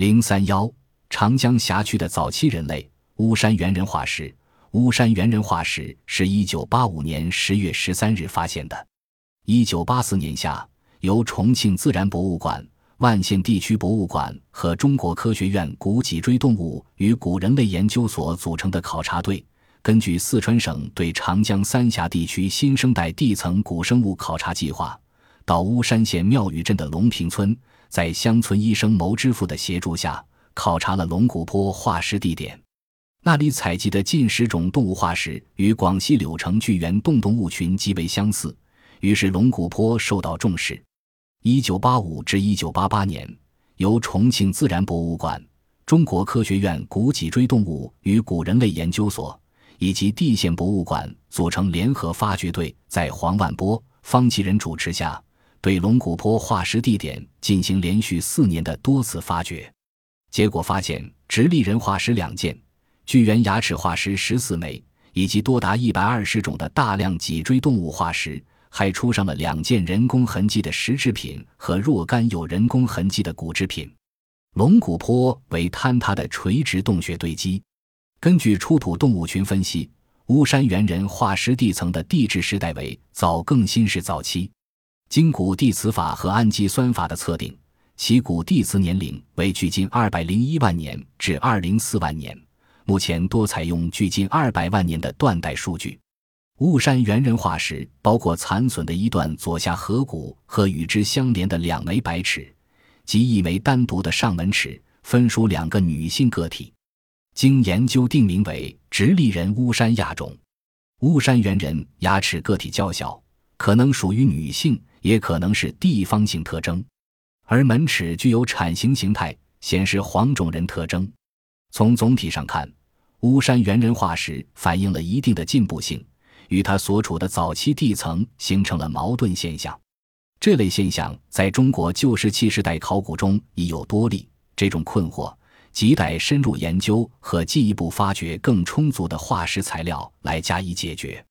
零三幺，长江辖区的早期人类巫山猿人化石。巫山猿人化石是一九八五年十月十三日发现的。一九八四年夏，由重庆自然博物馆、万县地区博物馆和中国科学院古脊椎动物与古人类研究所组成的考察队，根据四川省对长江三峡地区新生代地层古生物考察计划，到巫山县庙宇镇的龙坪村，在乡村医生牟之富的协助下，考察了龙骨坡化石地点。那里采集的近十种动物化石与广西柳城巨源洞动物群极为相似，于是龙骨坡受到重视。一九八五至一九八八年，由重庆自然博物馆、中国科学院古脊椎动物与古人类研究所以及地县博物馆组成联合发掘队，在黄万波、方其仁主持下，对龙骨坡化石地点进行连续四年的多次发掘。结果发现，直立人化石两件。巨猿牙齿化石十四枚，以及多达一百二十种的大量脊椎动物化石，还出上了两件人工痕迹的石制品和若干有人工痕迹的骨制品。龙骨坡为坍塌的垂直洞穴堆积。根据出土动物群分析，巫山猿人化石地层的地质时代为早更新世早期。经古地磁法和氨基酸法的测定，其古地磁年龄为距今二百零一万年至二零四万年。目前多采用距今二百万年的断代数据。巫山猿人化石包括残损的一段左下颌骨和与之相连的两枚白齿，及一枚单独的上门齿，分属两个女性个体。经研究定名为直立人巫山亚种。巫山猿人牙齿个体较小，可能属于女性，也可能是地方性特征。而门齿具有铲形形态，显示黄种人特征。从总体上看。巫山猿人化石反映了一定的进步性，与它所处的早期地层形成了矛盾现象。这类现象在中国旧石器时代考古中已有多例。这种困惑亟待深入研究和进一步发掘更充足的化石材料来加以解决。